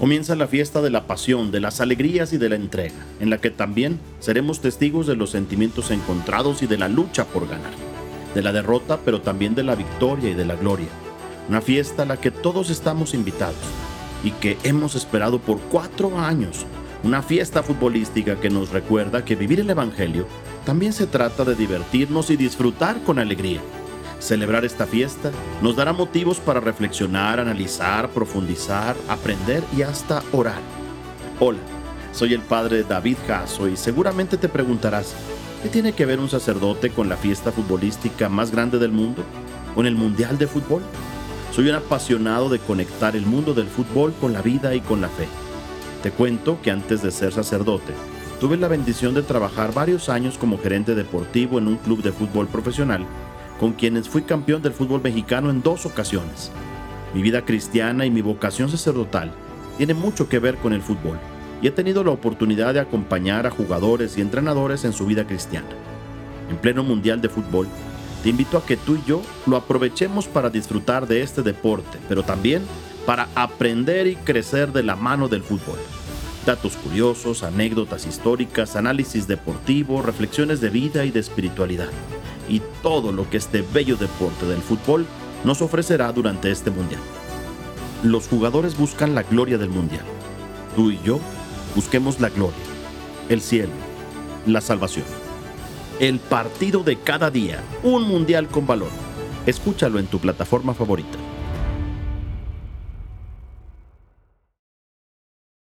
Comienza la fiesta de la pasión, de las alegrías y de la entrega, en la que también seremos testigos de los sentimientos encontrados y de la lucha por ganar, de la derrota, pero también de la victoria y de la gloria. Una fiesta a la que todos estamos invitados y que hemos esperado por cuatro años. Una fiesta futbolística que nos recuerda que vivir el Evangelio también se trata de divertirnos y disfrutar con alegría Celebrar esta fiesta nos dará motivos para reflexionar, analizar, profundizar, aprender y hasta orar. Hola, soy el padre David Jasso y seguramente te preguntarás, ¿qué tiene que ver un sacerdote con la fiesta futbolística más grande del mundo? ¿Con el Mundial de Fútbol? Soy un apasionado de conectar el mundo del fútbol con la vida y con la fe. Te cuento que antes de ser sacerdote, tuve la bendición de trabajar varios años como gerente deportivo en un club de fútbol profesional con quienes fui campeón del fútbol mexicano en dos ocasiones. Mi vida cristiana y mi vocación sacerdotal tiene mucho que ver con el fútbol y he tenido la oportunidad de acompañar a jugadores y entrenadores en su vida cristiana. En pleno mundial de fútbol, te invito a que tú y yo lo aprovechemos para disfrutar de este deporte, pero también para aprender y crecer de la mano del fútbol. Datos curiosos, anécdotas históricas, análisis deportivo, reflexiones de vida y de espiritualidad y todo lo que este bello deporte del fútbol nos ofrecerá durante este mundial. Los jugadores buscan la gloria del mundial. Tú y yo busquemos la gloria, el cielo, la salvación. El partido de cada día, un mundial con valor. Escúchalo en tu plataforma favorita.